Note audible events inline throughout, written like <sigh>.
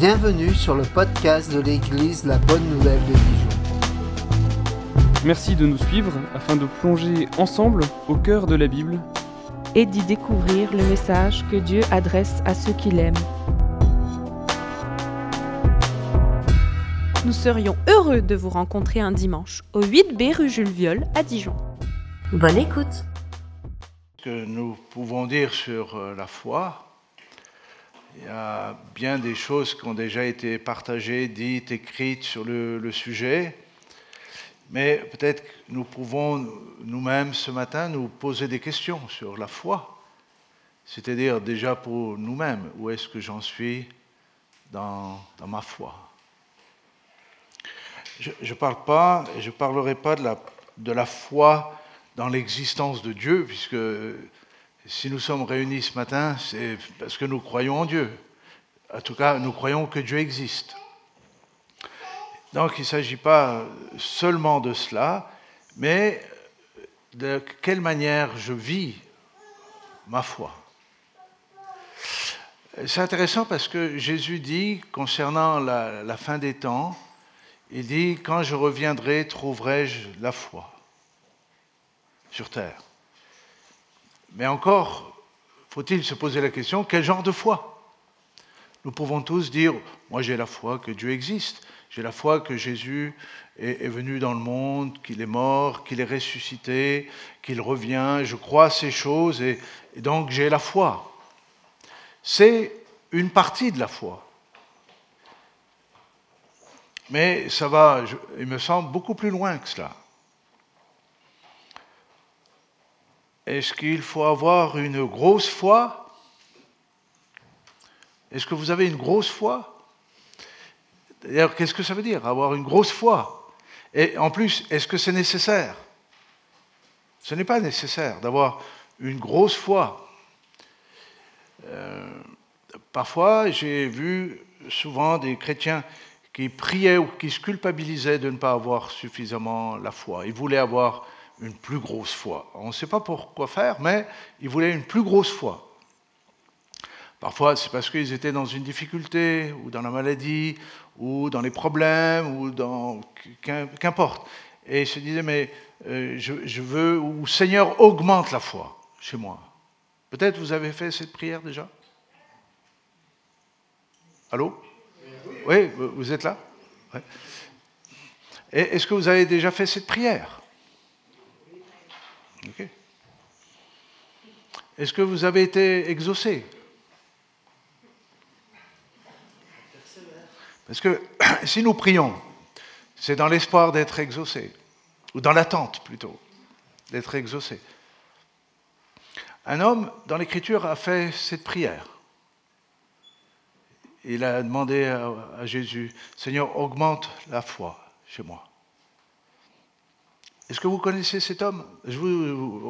Bienvenue sur le podcast de l'Église La Bonne Nouvelle de Dijon. Merci de nous suivre afin de plonger ensemble au cœur de la Bible et d'y découvrir le message que Dieu adresse à ceux qui l'aiment. Nous serions heureux de vous rencontrer un dimanche au 8B rue Jules Viol à Dijon. Bonne écoute. Ce que nous pouvons dire sur euh, la foi, il y a bien des choses qui ont déjà été partagées, dites, écrites sur le, sujet, mais peut-être que nous pouvons nous-mêmes ce matin nous poser des questions sur la foi, c'est-à-dire déjà pour nous-mêmes, où est-ce que j'en suis dans, ma foi? Je ne parle pas, je parlerai pas de la, de la foi dans l'existence de Dieu, puisque si nous sommes réunis ce matin, c'est parce que nous croyons en Dieu. En tout cas, nous croyons que Dieu existe. Donc il ne s'agit pas seulement de cela, mais de quelle manière je vis ma foi. C'est intéressant parce que Jésus dit, concernant la, fin des temps, il dit, quand je reviendrai, trouverai-je la foi sur terre? Mais encore, faut-il se poser la question, quel genre de foi? Nous pouvons tous dire, moi j'ai la foi que Dieu existe, j'ai la foi que Jésus est, venu dans le monde, qu'il est mort, qu'il est ressuscité, qu'il revient, je crois à ces choses et, donc j'ai la foi. C'est une partie de la foi. Mais ça va, il me semble, beaucoup plus loin que cela. Est-ce qu'il faut avoir une grosse foi? Est-ce que vous avez une grosse foi? D'ailleurs, qu'est-ce que ça veut dire, avoir une grosse foi? Et en plus, est-ce que c'est nécessaire? Ce n'est pas nécessaire d'avoir une grosse foi. Euh, parfois, j'ai vu souvent des chrétiens qui priaient ou qui se culpabilisaient de ne pas avoir suffisamment la foi. Ils voulaient avoir une plus grosse foi. On ne sait pas pourquoi faire, mais ils voulaient une plus grosse foi. Parfois, c'est parce qu'ils étaient dans une difficulté, ou dans la maladie, ou dans les problèmes, ou dans. qu'importe. Et ils se disaient, mais euh, je, veux, ou Seigneur, augmente la foi chez moi. Peut-être vous avez fait cette prière déjà? Allô? Oui, vous êtes là? Est-ce que vous avez déjà fait cette prière? Est-ce que vous avez été exaucé? Parce que <clears throat> si nous prions, c'est dans l'espoir d'être exaucé, ou dans l'attente plutôt, d'être exaucé. Un homme, dans l'Écriture, a fait cette prière. Il a demandé à Jésus, Seigneur, augmente la foi chez moi. Est-ce que vous connaissez cet homme?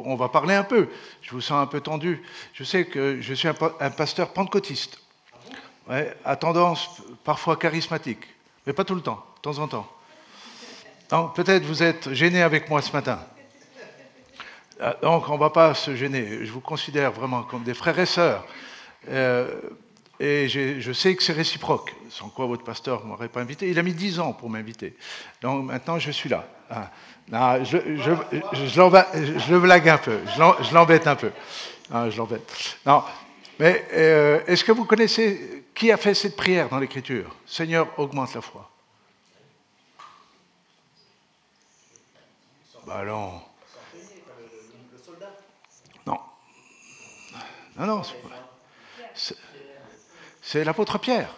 On va parler un peu. Je vous sens un peu tendu. Je sais que je suis un, pasteur pentecôtiste, à tendance parfois charismatique, mais pas tout le temps, de temps en temps. Donc peut-être vous êtes gêné avec moi ce matin. Donc on ne va pas se gêner. Je vous considère vraiment comme des frères et sœurs. Euh, et je sais que c'est réciproque, sans quoi votre pasteur ne m'aurait pas invité. Il a mis dix ans pour m'inviter. Donc maintenant, je suis là. Ah. Non, je, je, je, je, le blague un peu, je l'embête un peu. Non, je l'embête. Non, mais euh, est-ce que vous connaissez qui a fait cette prière dans l'Écriture? Seigneur, augmente la foi. Bah non. Non. Non, non, c'est l'apôtre Pierre.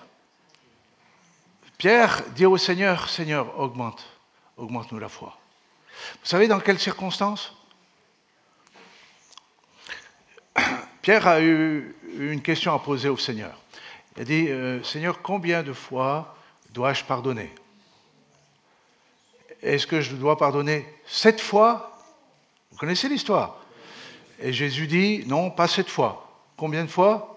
Pierre dit au Seigneur, Seigneur, augmente, augmente-nous la foi. Vous savez dans quelles circonstances? Pierre a eu une question à poser au Seigneur. Il a dit, euh, Seigneur, combien de fois dois-je pardonner? Est-ce que je dois pardonner sept fois? Vous connaissez l'histoire Et Jésus dit, non, pas sept fois. Combien de fois?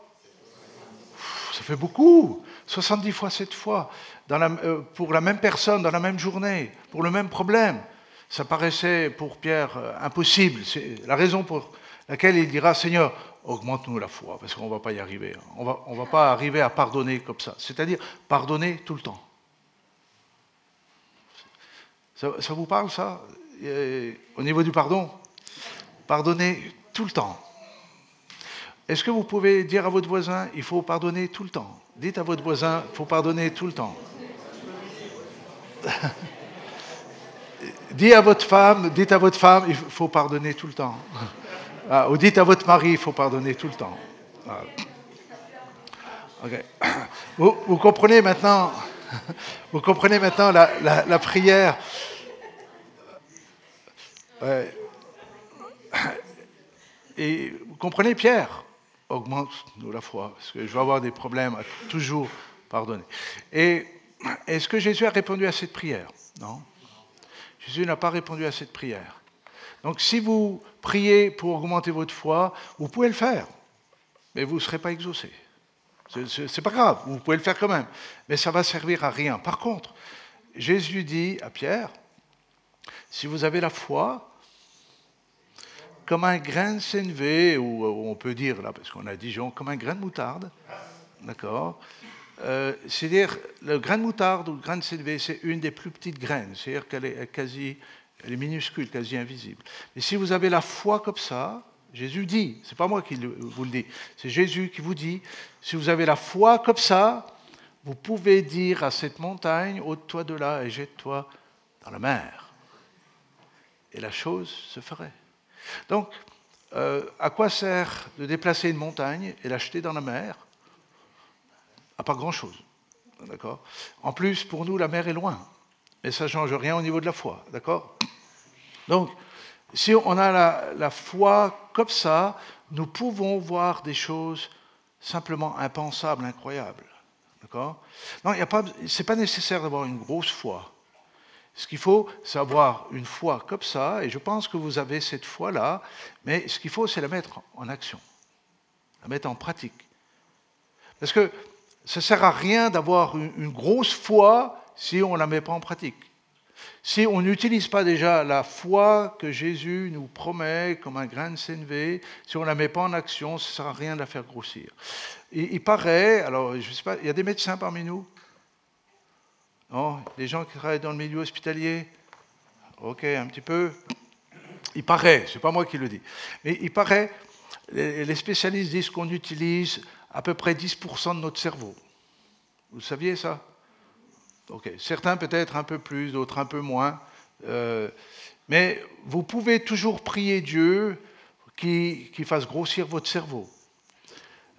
Ça fait beaucoup. 70 fois sept fois. Dans la, euh, pour la même personne, dans la même journée, pour le même problème. Ça paraissait pour Pierre impossible. C'est la raison pour laquelle il dira Seigneur, augmente-nous la foi, parce qu'on ne va pas y arriver. hein. On va, ne va pas arriver à pardonner comme ça. C'est-à-dire pardonner tout le temps. Ça, ça vous parle, ça? Euh, Au niveau du pardon? Pardonner tout le temps. Est-ce que vous pouvez dire à votre voisin, il faut pardonner tout le temps? Dites à votre voisin, il faut pardonner tout le temps. <laughs> Dites à votre femme, dites à votre femme, il faut pardonner tout le temps. <laughs> Ah, ou dites à votre mari, il faut pardonner tout le temps. Ah. <coughs> Vous, comprenez maintenant, <laughs> vous comprenez maintenant la, prière? <coughs> Et vous comprenez, Pierre, augmente-nous la foi, parce que je vais avoir des problèmes à toujours pardonner. Et est-ce que Jésus a répondu à cette prière? Non. Jésus n'a pas répondu à cette prière. Donc si vous priez pour augmenter votre foi, vous pouvez le faire, mais vous ne serez pas exaucé. Ce n'est pas grave, vous pouvez le faire quand même, mais ça va servir à rien. Par contre, Jésus dit à Pierre, si vous avez la foi, comme un grain de sénévé, ou on peut dire, là, parce qu'on a Dijon, comme un grain de moutarde, d'accord Euh, C'est-à-dire, le grain de moutarde ou le grain de sénévé, c'est une des plus petites graines, c'est-à-dire qu'elle est quasi, elle est minuscule, quasi invisible. Et si vous avez la foi comme ça, Jésus dit, c'est pas moi qui vous le dis, c'est Jésus qui vous dit, si vous avez la foi comme ça, vous pouvez dire à cette montagne, ôte-toi de là et jette-toi dans la mer. Et la chose se ferait. Donc, euh, à quoi sert de déplacer une montagne et l'acheter dans la mer? À pas grand-chose. D'accord? En plus, pour nous, la mer est loin. Mais ça ne change rien au niveau de la foi. D'accord? Donc, si on a la, foi comme ça, nous pouvons voir des choses simplement impensables, incroyables. D'accord? Non, ce n'est pas nécessaire d'avoir une grosse foi. Ce qu'il faut, c'est avoir une foi comme ça, et je pense que vous avez cette foi-là, mais ce qu'il faut, c'est la mettre en action, la mettre en pratique. Parce que ça ne sert à rien d'avoir une, grosse foi si on ne la met pas en pratique. Si on n'utilise pas déjà la foi que Jésus nous promet comme un grain de sénévé, si on ne la met pas en action, ça ne sert à rien de la faire grossir. Il, il paraît, alors je sais pas, il y a des médecins parmi nous non Des gens qui travaillent dans le milieu hospitalier Ok, un petit peu. Il paraît, ce n'est pas moi qui le dis, mais il paraît, les les spécialistes disent qu'on utilise à peu près 10% de notre cerveau. Vous saviez ça? Ok, certains peut-être un peu plus, d'autres un peu moins. Euh, mais vous pouvez toujours prier Dieu qui, qui fasse grossir votre cerveau.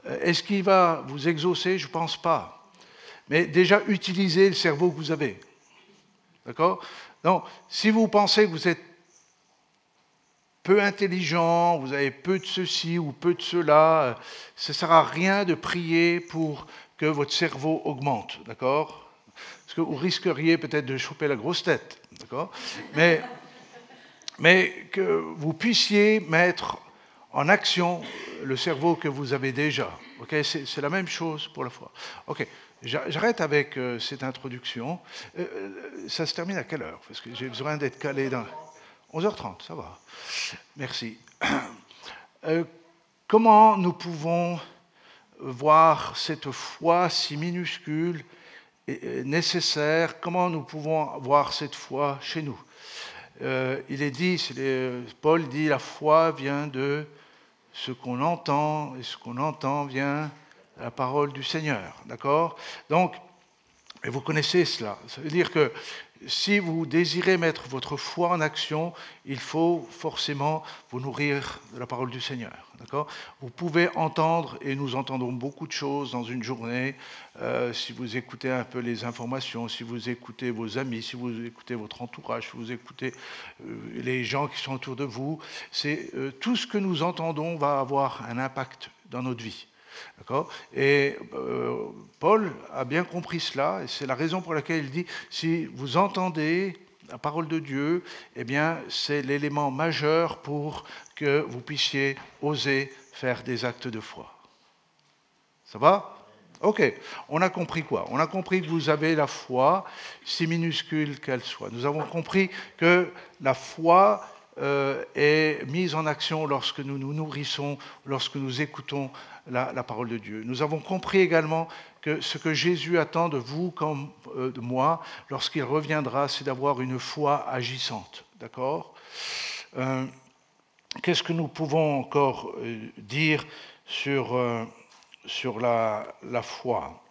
Euh, Est-ce qu'il va vous exaucer? Je ne pense pas mais déjà utilisez le cerveau que vous avez. D'accord? Donc, si vous pensez que vous êtes peu intelligent, vous avez peu de ceci ou peu de cela, euh, ça ne sert à rien de prier pour que votre cerveau augmente. D'accord? Parce que vous risqueriez peut-être de choper la grosse tête. D'accord? Mais, mais que vous puissiez mettre en action le cerveau que vous avez déjà. Ok, c'est la même chose pour la foi. Ok, j'arrête avec euh, cette introduction. Euh, euh, ça se termine à quelle heure? Parce que j'ai besoin d'être calé dans 11h30, ça va. Merci. Comment nous pouvons voir cette foi si minuscule et nécessaire? Comment nous pouvons voir cette foi chez nous? Il est dit, Paul dit, la foi vient de ce qu'on entend, et ce qu'on entend vient la parole du Seigneur. D'accord? Donc, et vous connaissez cela. Ça veut dire que si vous désirez mettre votre foi en action, il faut forcément vous nourrir de la parole du Seigneur. D'accord? Vous pouvez entendre, et nous entendons beaucoup de choses dans une journée, euh, si vous écoutez un peu les informations, si vous écoutez vos amis, si vous écoutez votre entourage, si vous écoutez euh, les gens qui sont autour de vous, euh, tout ce que nous entendons va avoir un impact dans notre vie. Et euh, Paul a bien compris cela, et c'est la raison pour laquelle il dit si vous entendez la parole de Dieu, eh bien, c'est l'élément majeur pour que vous puissiez oser faire des actes de foi. Ça va? Ok, on a compris quoi? On a compris que vous avez la foi, si minuscule qu'elle soit. Nous avons compris que la foi euh, est mise en action lorsque nous nous nourrissons, lorsque nous écoutons la, parole de Dieu. Nous avons compris également que ce que Jésus attend de vous comme euh, de moi lorsqu'il reviendra, c'est d'avoir une foi agissante. D'accord? Euh, Qu'est-ce que nous pouvons encore dire sur, sur la, foi?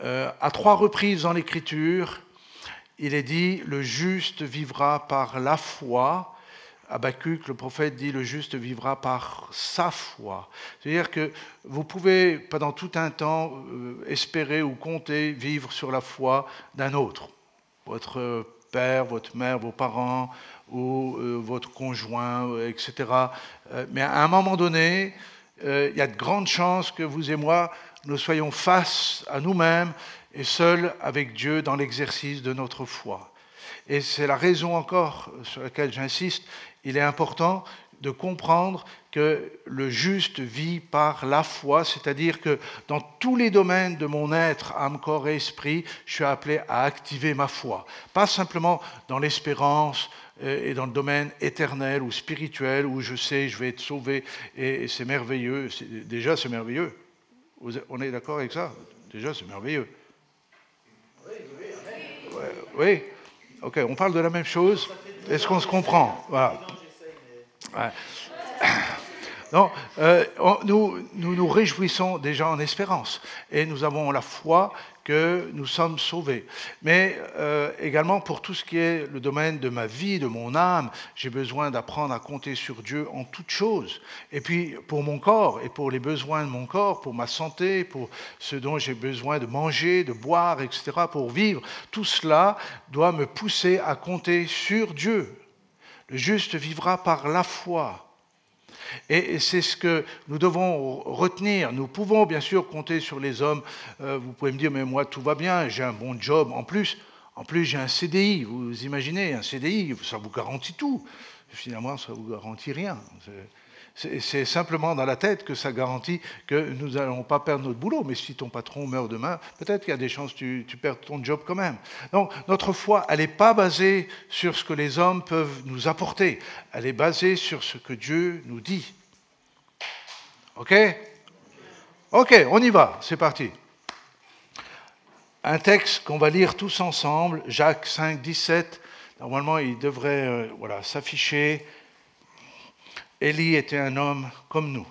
À trois reprises dans l'Écriture, il est dit le juste vivra par la foi. Habakkuk, le prophète, dit le juste vivra par sa foi. C'est-à-dire que vous pouvez, pendant tout un temps, euh, espérer ou compter vivre sur la foi d'un autre. Votre père, votre mère, vos parents ou euh, votre conjoint, euh, etc. Mais à un moment donné, il y a de grandes chances que vous et moi, nous soyons face à nous-mêmes et seuls avec Dieu dans l'exercice de notre foi. Et c'est la raison encore sur laquelle j'insiste, il est important de comprendre que le juste vit par la foi, c'est-à-dire que dans tous les domaines de mon être, âme, corps et esprit, je suis appelé à activer ma foi. Pas simplement dans l'espérance euh, et dans le domaine éternel ou spirituel où je sais je vais être sauvé et, c'est merveilleux. Déjà, c'est merveilleux. On est d'accord avec ça? Déjà, c'est merveilleux. Ouais, oui. Ok, on parle de la même chose. Est-ce qu'on se comprend? <coughs> Non, euh, nous nous réjouissons déjà en espérance et nous avons la foi que nous sommes sauvés. Mais euh, également pour tout ce qui est le domaine de ma vie, de mon âme, j'ai besoin d'apprendre à compter sur Dieu en toutes choses. Et puis pour mon corps et pour les besoins de mon corps, pour ma santé, pour ce dont j'ai besoin de manger, de boire, etc., pour vivre, tout cela doit me pousser à compter sur Dieu. Le juste vivra par la foi. Et c'est ce que nous devons retenir. Nous pouvons bien sûr compter sur les hommes. Euh, vous pouvez me dire, mais moi tout va bien, j'ai un bon job. En plus, en plus j'ai un CDI. Vous imaginez, un CDI, ça vous garantit tout. Finalement, ça ne vous garantit rien. C'est- simplement dans la tête que ça garantit que nous n'allons pas perdre notre boulot. Mais si ton patron meurt demain, peut-être qu'il y a des chances que tu, tu perds ton job quand même. Donc notre foi, elle n'est pas basée sur ce que les hommes peuvent nous apporter. Elle est basée sur ce que Dieu nous dit. OK? OK, on y va, c'est parti. Un texte qu'on va lire tous ensemble, Jacques 5, 17. Normalement, il devrait euh, voilà, s'afficher. Élie était un homme comme nous,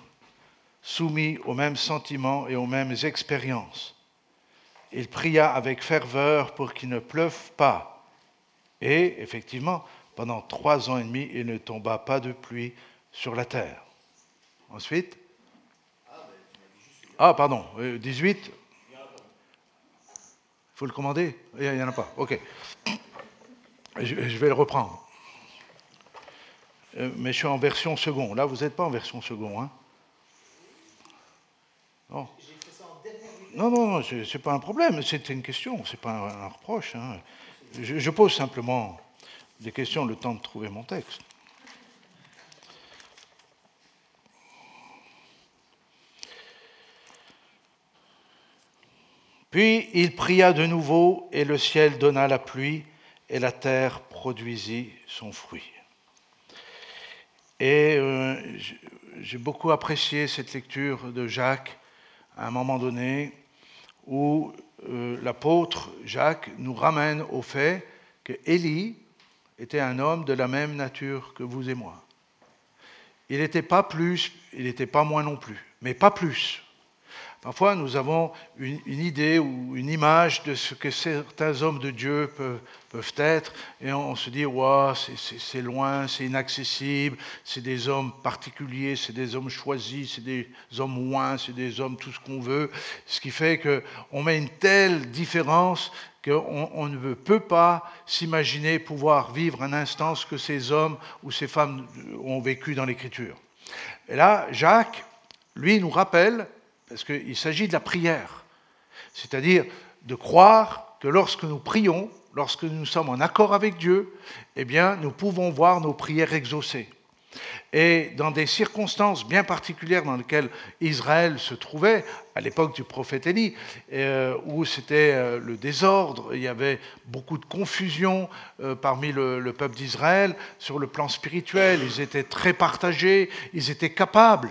soumis aux mêmes sentiments et aux mêmes expériences. Il pria avec ferveur pour qu'il ne pleuve pas. Et effectivement, pendant trois ans et demi, il ne tomba pas de pluie sur la terre. Ensuite, ah pardon, euh, 18. Il faut le commander? Il n'y en a pas. Ok. Je vais le reprendre. Euh, mais je suis en version second. Là, vous n'êtes pas en version second. Hein non. Non, non, ce n'est pas un problème, c'est une question, ce n'est pas un, reproche. hein. Je pose simplement des questions le temps de trouver mon texte. Puis il pria de nouveau, et le ciel donna la pluie, et la terre produisit son fruit. Et euh, j'ai beaucoup apprécié cette lecture de Jacques à un moment donné où euh, l'apôtre Jacques nous ramène au fait que Élie était un homme de la même nature que vous et moi. Il n'était pas plus, il n'était pas moins non plus, mais pas plus. Parfois, nous avons une, idée ou une image de ce que certains hommes de Dieu peuvent, être, et on, se dit, c'est- loin, c'est inaccessible, c'est des hommes particuliers, c'est des hommes choisis, c'est des hommes loin, c'est des hommes tout ce qu'on veut, ce qui fait qu'on met une telle différence qu'on on ne peut pas s'imaginer pouvoir vivre un instant ce que ces hommes ou ces femmes ont vécu dans l'Écriture. Et là, Jacques, lui, nous rappelle, parce qu'il s'agit de la prière, c'est-à-dire de croire que lorsque nous prions, lorsque nous sommes en accord avec Dieu, eh bien, nous pouvons voir nos prières exaucées. et dans des circonstances bien particulières dans lesquelles Israël se trouvait, à l'époque du prophète Élie, euh, où c'était euh, le désordre, il y avait beaucoup de confusion euh, parmi le, le peuple d'Israël sur le plan spirituel, ils étaient très partagés, ils étaient capables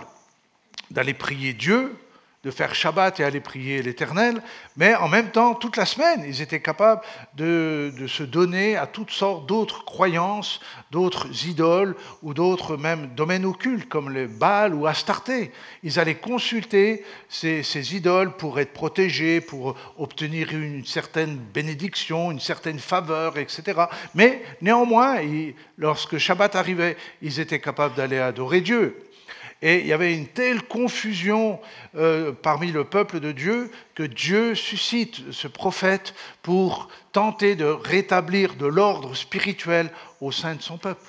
d'aller prier Dieu, de faire Shabbat et aller prier l'Éternel, mais en même temps, toute la semaine, ils étaient capables de, se donner à toutes sortes d'autres croyances, d'autres idoles ou d'autres même domaines occultes, comme le Baal ou Astarté. Ils allaient consulter ces, idoles pour être protégés, pour obtenir une certaine bénédiction, une certaine faveur, etc. Mais néanmoins, lorsque Shabbat arrivait, ils étaient capables d'aller adorer Dieu. Et il y avait une telle confusion euh, parmi le peuple de Dieu que Dieu suscite ce prophète pour tenter de rétablir de l'ordre spirituel au sein de son peuple.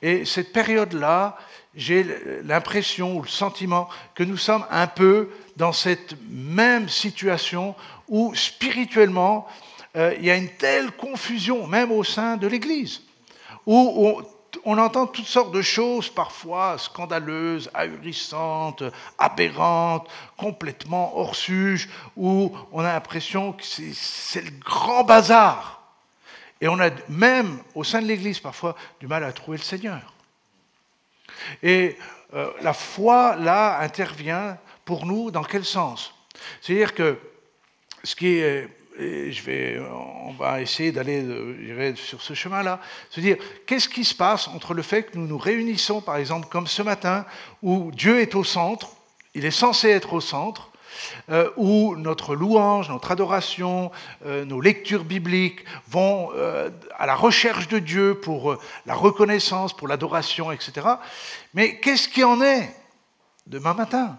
Et cette période-là, j'ai l'impression ou le sentiment que nous sommes un peu dans cette même situation où spirituellement, euh, il y a une telle confusion, même au sein de l'Église, où on, on entend toutes sortes de choses parfois scandaleuses, ahurissantes, aberrantes, complètement hors suge, où on a l'impression que c'est le grand bazar. Et on a même au sein de l'Église parfois du mal à trouver le Seigneur. Et euh, la foi, là, intervient pour nous dans quel sens? C'est-à-dire que ce qui est je vais, on va essayer d'aller sur ce chemin-là, se dire qu'est-ce qui se passe entre le fait que nous nous réunissons, par exemple, comme ce matin, où Dieu est au centre, il est censé être au centre, euh, où notre louange, notre adoration, euh, nos lectures bibliques vont euh, à la recherche de Dieu pour la reconnaissance, pour l'adoration, etc. Mais qu'est-ce qui en est demain matin?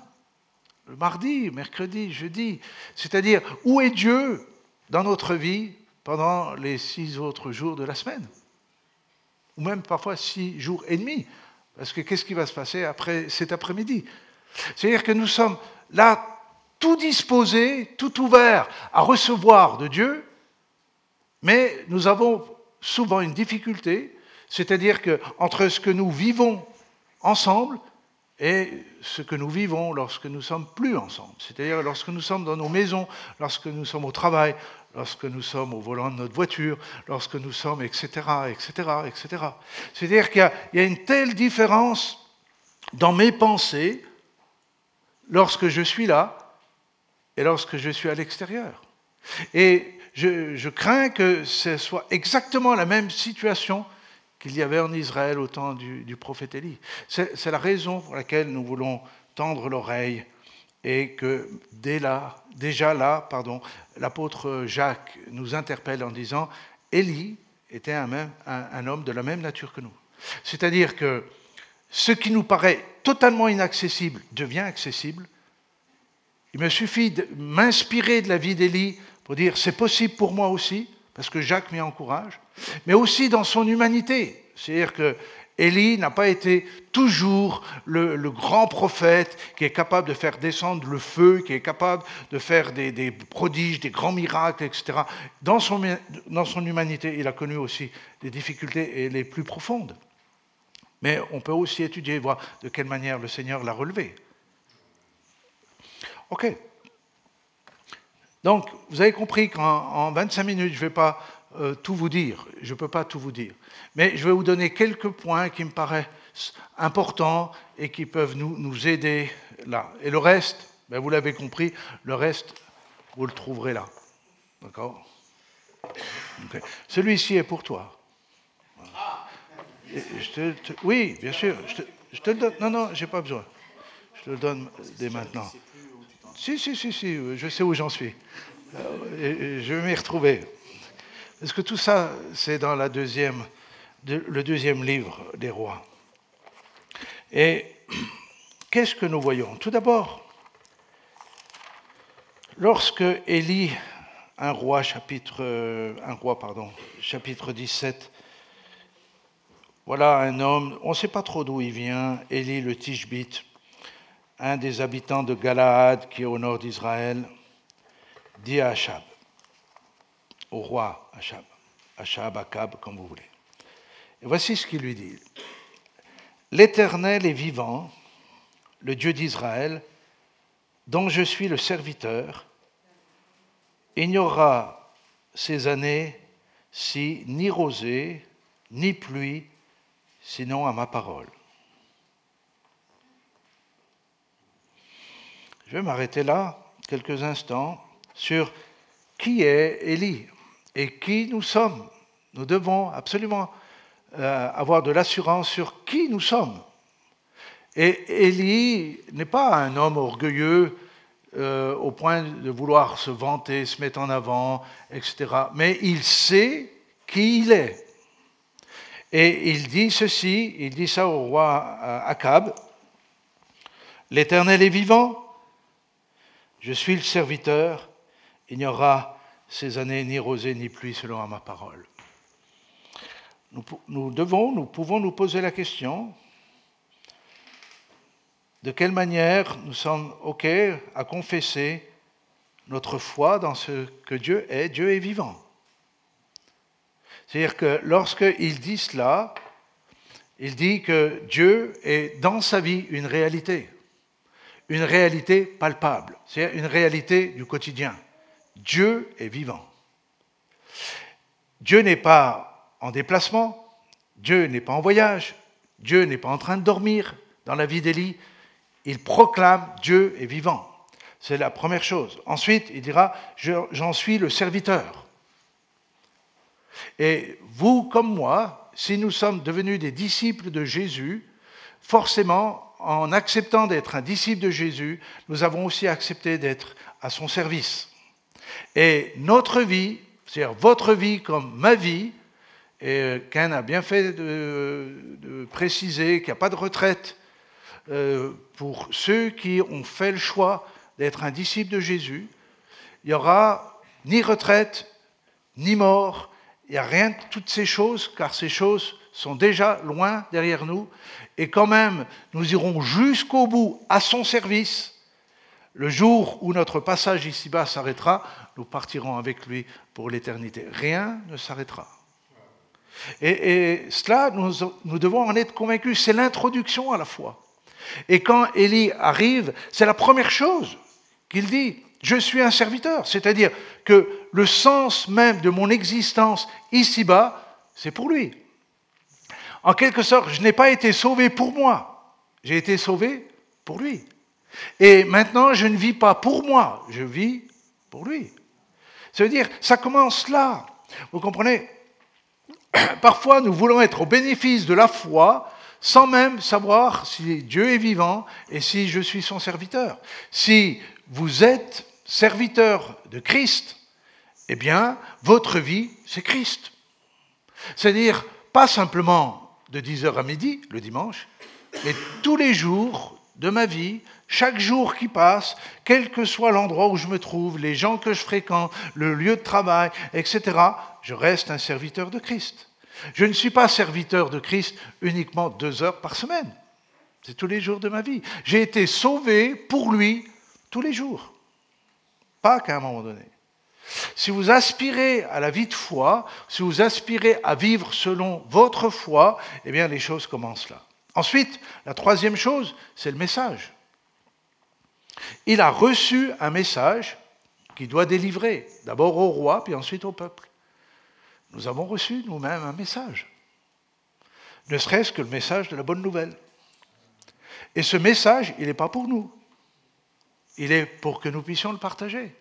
Le mardi, mercredi, jeudi? C'est-à-dire, où est Dieu? Dans notre vie pendant les six autres jours de la semaine. Ou même parfois six jours et demi. Parce que qu'est-ce qui va se passer après cet après-midi? C'est-à-dire que nous sommes là, tout disposés, tout ouverts à recevoir de Dieu, mais nous avons souvent une difficulté, c'est-à-dire que entre ce que nous vivons ensemble et ce que nous vivons lorsque nous sommes plus ensemble, c'est-à-dire lorsque nous sommes dans nos maisons, lorsque nous sommes au travail, lorsque nous sommes au volant de notre voiture, lorsque nous sommes, etc., etc., etc. C'est-à-dire qu'il y, a une telle différence dans mes pensées lorsque je suis là et lorsque je suis à l'extérieur. Et je, crains que ce soit exactement la même situation qu'il y avait en Israël au temps du, prophète Élie. C'est la raison pour laquelle nous voulons tendre l'oreille et que dès là, déjà là, l'apôtre Jacques nous interpelle en disant Élie était un, homme de la même nature que nous. C'est-à-dire que ce qui nous paraît totalement inaccessible devient accessible. Il me suffit de m'inspirer de la vie d'Élie pour dire c'est possible pour moi aussi, parce que Jacques m'y encourage, mais aussi dans son humanité. C'est-à-dire que Élie n'a pas été toujours le, grand prophète qui est capable de faire descendre le feu, qui est capable de faire des, prodiges, des grands miracles, etc. Dans son, dans son humanité, il a connu aussi des difficultés les plus profondes. Mais on peut aussi étudier, voir de quelle manière le Seigneur l'a relevé. OK. Donc, vous avez compris qu'en 25 minutes, je ne vais pas euh, tout vous dire. Je ne peux pas tout vous dire. Mais je vais vous donner quelques points qui me paraissent importants et qui peuvent nous, nous aider là. Et le reste, ben vous l'avez compris, le reste, vous le trouverez là. D'accord? Celui-ci est pour toi. Oui, bien sûr. Je te, je te, le donne. Non, non, j'ai pas besoin. Je te le donne dès maintenant. Si, si, si, si, je sais où j'en suis. Euh, je vais m'y retrouver. Parce que tout ça, c'est dans le deuxième livre des rois. Et <clears throat> qu'est-ce que nous voyons? Tout d'abord, lorsque Élie, un roi, chapitre, un roi, pardon, chapitre 17, voilà un homme, on ne sait pas trop d'où il vient, Élie le Tishbite, un des habitants de Galaad qui est au nord d'Israël, dit à Achab, au roi Achab, Achab, Akab, comme vous voulez. Et voici ce qu'il lui dit. L'Éternel est vivant, le Dieu d'Israël, dont je suis le serviteur. Aura ces années si ni rosée, ni pluie, sinon à ma parole. Je vais m'arrêter là quelques instants sur qui est Élie et qui nous sommes. Nous devons absolument euh, avoir de l'assurance sur qui nous sommes. Et Élie n'est pas un homme orgueilleux euh, au point de vouloir se vanter, se mettre en avant, etc. Mais il sait qui il est. Et il dit ceci, il dit ça au roi euh, Akab, L'Éternel est vivant, je suis le serviteur, il n'y aura ces années ni rosée ni pluie selon ma parole. Nous, nous devons, nous pouvons nous poser la question, de quelle manière nous sommes OK à confesser notre foi dans ce que Dieu est. Dieu est vivant. C'est-à-dire que lorsqu'il dit cela, il dit que Dieu est dans sa vie une réalité, une réalité palpable, c'est une réalité du quotidien. Dieu est vivant. Dieu n'est pas en déplacement, Dieu n'est pas en voyage, Dieu n'est pas en train de dormir dans la vie d'Élie, il proclame Dieu est vivant. C'est la première chose. Ensuite, il dira, j'en suis le serviteur. Et vous comme moi, si nous sommes devenus des disciples de Jésus, forcément, en acceptant d'être un disciple de Jésus, nous avons aussi accepté d'être à son service. Et notre vie, c'est-à-dire votre vie comme ma vie, et Ken a bien fait de, de préciser qu'il n'y a pas de retraite euh, pour ceux qui ont fait le choix d'être un disciple de Jésus, il n'y aura ni retraite, ni mort, il n'y a rien de toutes ces choses, car ces choses sont déjà loin derrière nous, et quand même, nous irons jusqu'au bout à son service. Le jour où notre passage ici-bas s'arrêtera, nous partirons avec lui pour l'éternité. Rien ne s'arrêtera. Et, cela, nous, nous devons en être convaincus. C'est l'introduction à la foi. Et quand Élie arrive, c'est la première chose qu'il dit. Je suis un serviteur, c'est-à-dire que le sens même de mon existence ici-bas, c'est pour lui. En quelque sorte, je n'ai pas été sauvé pour moi, j'ai été sauvé pour lui. Et maintenant, je ne vis pas pour moi, je vis pour lui. Ça veut dire, ça commence là. Vous comprenez? <clears throat> Parfois, nous voulons être au bénéfice de la foi, sans même savoir si Dieu est vivant et si je suis son serviteur. Si vous êtes serviteur de Christ, eh bien, votre vie, c'est Christ. C'est-à-dire, pas simplement de 10h à midi, le dimanche, mais tous les jours de ma vie, chaque jour qui passe, quel que soit l'endroit où je me trouve, les gens que je fréquente, le lieu de travail, etc., je reste un serviteur de Christ. Je ne suis pas serviteur de Christ uniquement deux heures par semaine. C'est tous les jours de ma vie. J'ai été sauvé pour lui tous les jours. Pas qu'à un moment donné. Si vous aspirez à la vie de foi, si vous aspirez à vivre selon votre foi, eh bien les choses commencent là. Ensuite, la troisième chose, c'est le message. Il a reçu un message qu'il doit délivrer, d'abord au roi, puis ensuite au peuple nous avons reçu nous-mêmes un message. Ne serait-ce que le message de la bonne nouvelle. Et ce message, il n'est pas pour nous. Il est pour que nous puissions le partager.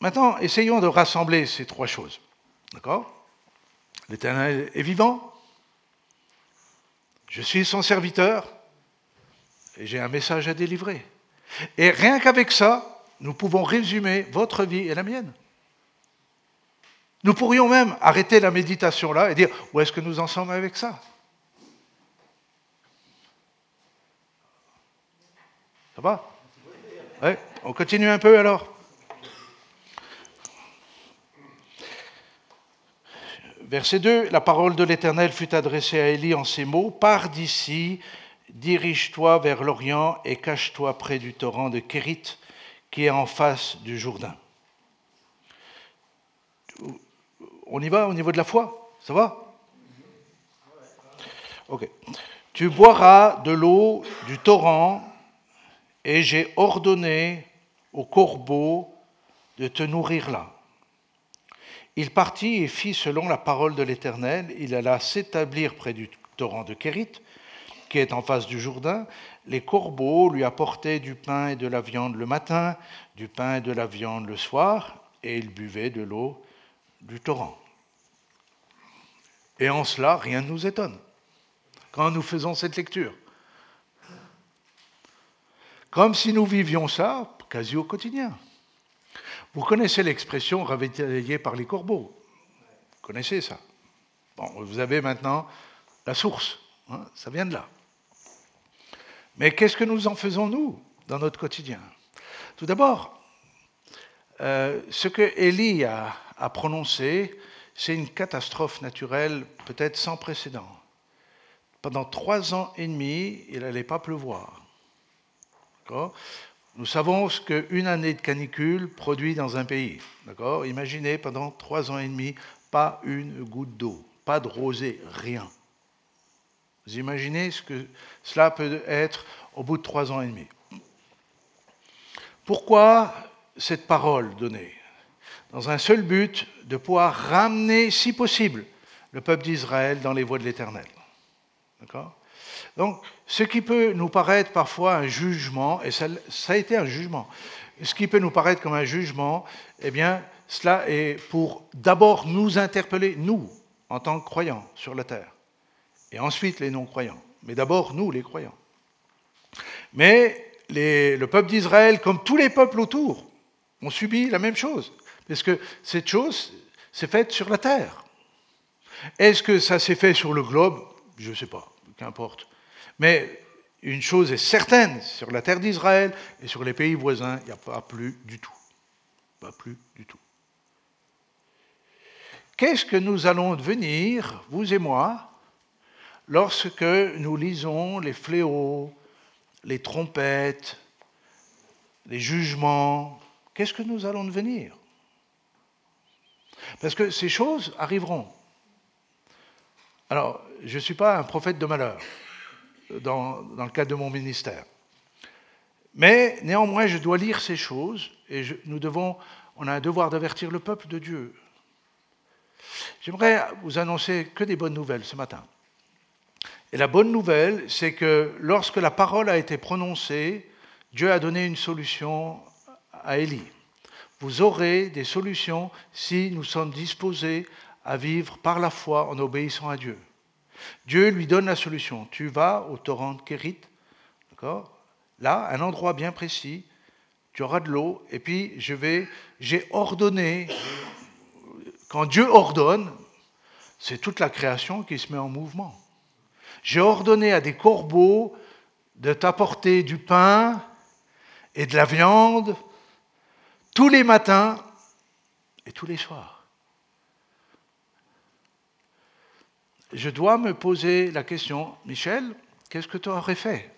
Maintenant, essayons de rassembler ces trois choses. D'accord? L'Éternel est vivant. Je suis son serviteur. Et j'ai un message à délivrer. Et rien qu'avec ça, nous pouvons résumer votre vie et la mienne. Nous pourrions même arrêter la méditation là et dire où est-ce que nous en sommes avec ça? Ça va? On continue un peu alors? Verset 2, la parole de l'Éternel fut adressée à Élie en ces mots, Pars d'ici, dirige-toi vers l'Orient et cache-toi près du torrent de Kérit qui est en face du Jourdain on y va au niveau de la foi? Ça va? Ok. Tu boiras de l'eau du torrent, et j'ai ordonné au corbeau de te nourrir là. Il partit et fit selon la parole de l'Éternel. Il alla s'établir près du torrent de Kérit, qui est en face du Jourdain. Les corbeaux lui apportaient du pain et de la viande le matin, du pain et de la viande le soir, et il buvait de l'eau du torrent. Et en cela, rien ne nous étonne quand nous faisons cette lecture. Comme si nous vivions ça quasi au quotidien. Vous connaissez l'expression ravitaillé par les corbeaux. Vous connaissez ça. Bon, vous avez maintenant la source. Hein, ça vient de là. Mais qu'est-ce que nous en faisons, nous, dans notre quotidien? Tout d'abord, euh, ce que Élie a, a prononcé, c'est une catastrophe naturelle peut-être sans précédent. Pendant trois ans et demi, il n'allait pas pleuvoir. Nous savons ce qu'une année de canicule produit dans un pays. D'accord? Imaginez pendant trois ans et demi, pas une goutte d'eau, pas de rosée, rien. Vous imaginez ce que cela peut être au bout de trois ans et demi. Pourquoi cette parole donnée? Dans un seul but, de pouvoir ramener, si possible, le peuple d'Israël dans les voies de l'Éternel. D'accord? Donc, ce qui peut nous paraître parfois un jugement, et ça, a été un jugement, ce qui peut nous paraître comme un jugement, eh bien, cela est pour d'abord nous interpeller, nous, en tant que croyants sur la terre, et ensuite les non-croyants, mais d'abord nous, les croyants. Mais le peuple d'Israël, comme tous les peuples autour, ont subi la même chose, parce que cette chose s'est faite sur la terre. Est-ce que ça s'est fait sur le globe? Je ne sais pas, qu'importe. Mais une chose est certaine, sur la terre d'Israël et sur les pays voisins, il n'y a pas plus du tout. Pas plus du tout. Qu'est-ce que nous allons devenir, vous et moi, lorsque nous lisons les fléaux, les trompettes, les jugements? Qu'est-ce que nous allons devenir? Parce que ces choses arriveront. Alors, je ne suis pas un prophète de malheur dans, le cadre de mon ministère. Mais néanmoins, je dois lire ces choses et nous devons, on a un devoir d'avertir le peuple de Dieu. J'aimerais vous annoncer que des bonnes nouvelles ce matin. Et la bonne nouvelle, c'est que lorsque la parole a été prononcée, Dieu a donné une solution à Élie. Vous aurez des solutions si nous sommes disposés à vivre par la foi en obéissant à Dieu. Dieu lui donne la solution. Tu vas au torrent de Kérit, d'accord? Là, un endroit bien précis, tu auras de l'eau, et puis je vais, j'ai ordonné, quand Dieu ordonne, c'est toute la création qui se met en mouvement. J'ai ordonné à des corbeaux de t'apporter du pain et de la viande tous les matins et tous les soirs. Je dois me poser la question, Michel, qu'est-ce que tu aurais fait?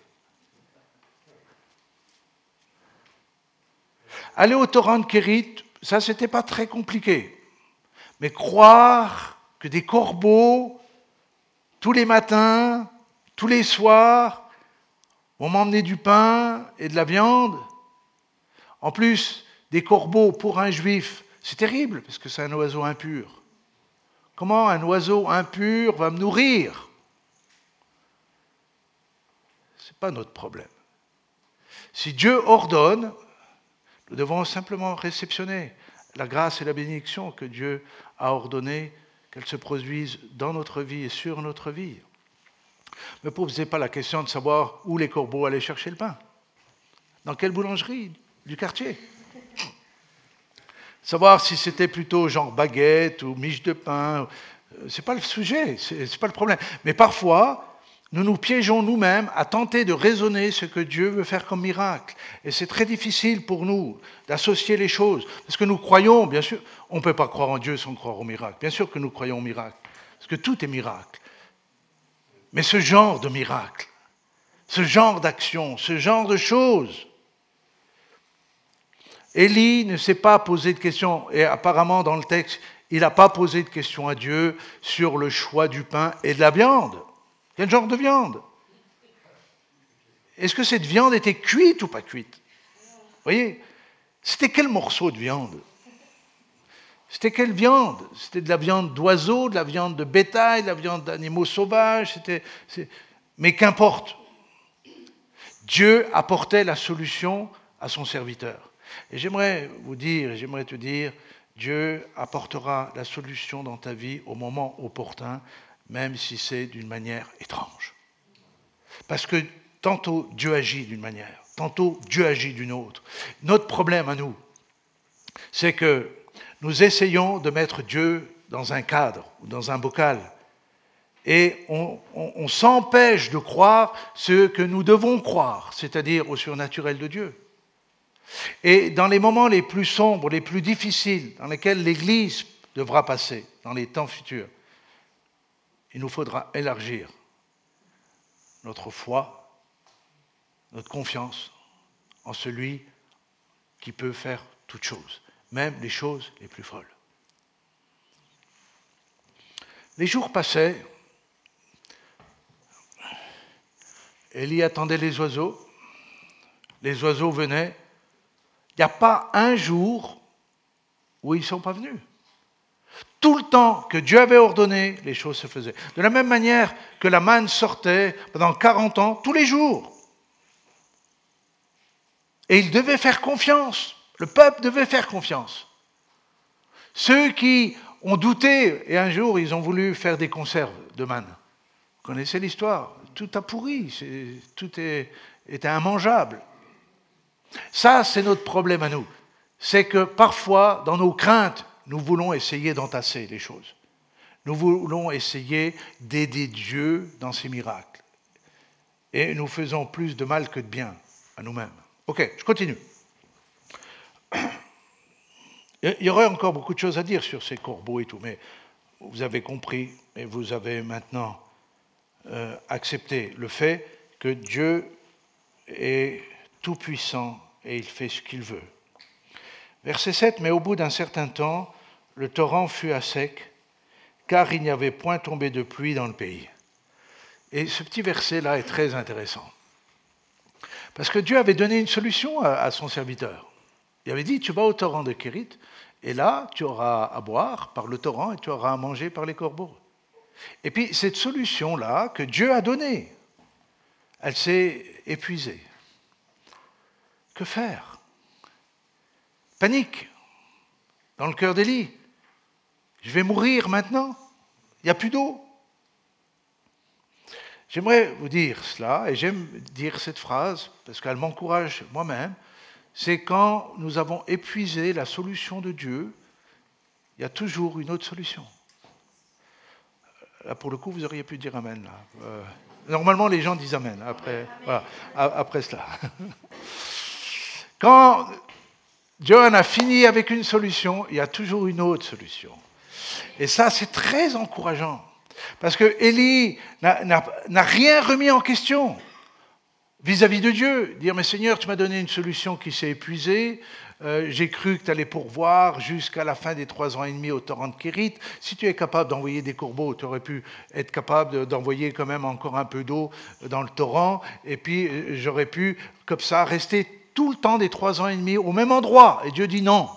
Aller au torrent de Kérit, ça, c'était pas très compliqué. Mais croire que des corbeaux, tous les matins, tous les soirs, vont m'emmener du pain et de la viande, en plus, des corbeaux pour un juif, c'est terrible, parce que c'est un oiseau impur. Comment un oiseau impur va me nourrir? Ce n'est pas notre problème. Si Dieu ordonne, nous devons simplement réceptionner la grâce et la bénédiction que Dieu a ordonné qu'elles se produisent dans notre vie et sur notre vie. Ne posez pas la question de savoir où les corbeaux allaient chercher le pain. Dans quelle boulangerie du quartier? Savoir si c'était plutôt genre baguette ou miche de pain, euh, c'est pas le sujet, c'est pas le problème. Mais parfois, nous nous piégeons nous-mêmes à tenter de raisonner ce que Dieu veut faire comme miracle. Et c'est très difficile pour nous d'associer les choses. Parce que nous croyons, bien sûr, on ne peut pas croire en Dieu sans croire au miracle. Bien sûr que nous croyons au miracle. Parce que tout est miracle. Mais ce genre de miracle, ce genre d'action, ce genre de choses, Élie ne s'est pas posé de questions, et apparemment dans le texte, il n'a pas posé de questions à Dieu sur le choix du pain et de la viande. Quel genre de viande Est-ce que cette viande était cuite ou pas cuite? Vous voyez C'était quel morceau de viande? C'était quelle viande? C'était de la viande d'oiseaux, de la viande de bétail, de la viande d'animaux sauvages Mais qu'importe. Dieu apportait la solution à son serviteur. Et j'aimerais vous dire, j'aimerais te dire, Dieu apportera la solution dans ta vie au moment opportun, même si c'est d'une manière étrange. Parce que tantôt Dieu agit d'une manière, tantôt Dieu agit d'une autre. Notre problème à nous, c'est que nous essayons de mettre Dieu dans un cadre ou dans un bocal. Et on, on s'empêche de croire ce que nous devons croire, c'est-à-dire au surnaturel de Dieu. Et dans les moments les plus sombres, les plus difficiles, dans lesquels l'Église devra passer, dans les temps futurs, il nous faudra élargir notre foi, notre confiance en celui qui peut faire toutes choses, même les choses les plus folles. Les jours passaient, Élie attendait les oiseaux, les oiseaux venaient, il n'y a pas un jour où ils ne sont pas venus. Tout le temps que Dieu avait ordonné, les choses se faisaient. De la même manière que la manne sortait pendant 40 ans, tous les jours. Et ils devaient faire confiance. Le peuple devait faire confiance. Ceux qui ont douté, et un jour ils ont voulu faire des conserves de manne. Vous connaissez l'histoire? Tout a pourri, tout était immangeable. Ça, c'est notre problème à nous. C'est que parfois, dans nos craintes, nous voulons essayer d'entasser les choses. Nous voulons essayer d'aider Dieu dans ses miracles. Et nous faisons plus de mal que de bien à nous-mêmes. Ok, je continue. Il y aurait encore beaucoup de choses à dire sur ces corbeaux et tout, mais vous avez compris et vous avez maintenant euh, accepté le fait que Dieu est tout-puissant et il fait ce qu'il veut. Verset 7, mais au bout d'un certain temps, le torrent fut à sec, car il n'y avait point tombé de pluie dans le pays. Et ce petit verset-là est très intéressant. Parce que Dieu avait donné une solution à, son serviteur. Il avait dit, tu vas au torrent de Kérit, et là, tu auras à boire par le torrent et tu auras à manger par les corbeaux. Et puis, cette solution-là que Dieu a donnée, elle s'est épuisée. Que faire? Panique dans le cœur d'Élie. Je vais mourir maintenant. Il n'y a plus d'eau. J'aimerais vous dire cela, et j'aime dire cette phrase, parce qu'elle m'encourage moi-même, c'est quand nous avons épuisé la solution de Dieu, il y a toujours une autre solution. Là, pour le coup, vous auriez pu dire Amen. Là. Euh, normalement, les gens disent Amen après, voilà, après cela. <laughs> Quand John a fini avec une solution, il y a toujours une autre solution. Et ça, c'est très encourageant. Parce que Élie n'a rien remis en question vis-à-vis de Dieu. Dire, mais Seigneur, tu m'as donné une solution qui s'est épuisée. Euh, j'ai cru que tu allais pourvoir jusqu'à la fin des trois ans et demi au torrent de Kérit. Si tu es capable d'envoyer des courbeaux, tu aurais pu être capable d'envoyer quand même encore un peu d'eau dans le torrent. Et puis, euh, j'aurais pu, comme ça, rester tout le temps des trois ans et demi au même endroit. Et Dieu dit non.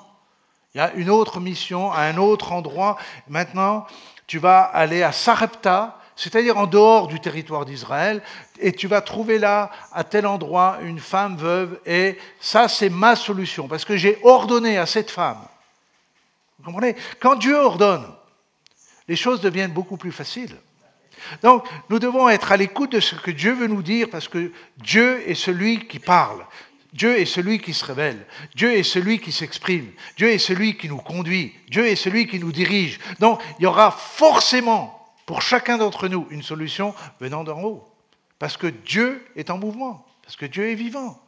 Il y a une autre mission à un autre endroit. Maintenant, tu vas aller à Sarepta, c'est-à-dire en dehors du territoire d'Israël, et tu vas trouver là, à tel endroit, une femme veuve, et ça, c'est ma solution, parce que j'ai ordonné à cette femme. Vous comprenez? Quand Dieu ordonne, les choses deviennent beaucoup plus faciles. Donc, nous devons être à l'écoute de ce que Dieu veut nous dire, parce que Dieu est celui qui parle. Dieu est celui qui se révèle. Dieu est celui qui s'exprime. Dieu est celui qui nous conduit. Dieu est celui qui nous dirige. Donc, il y aura forcément, pour chacun d'entre nous, une solution venant d'en haut. Parce que Dieu est en mouvement. Parce que Dieu est vivant.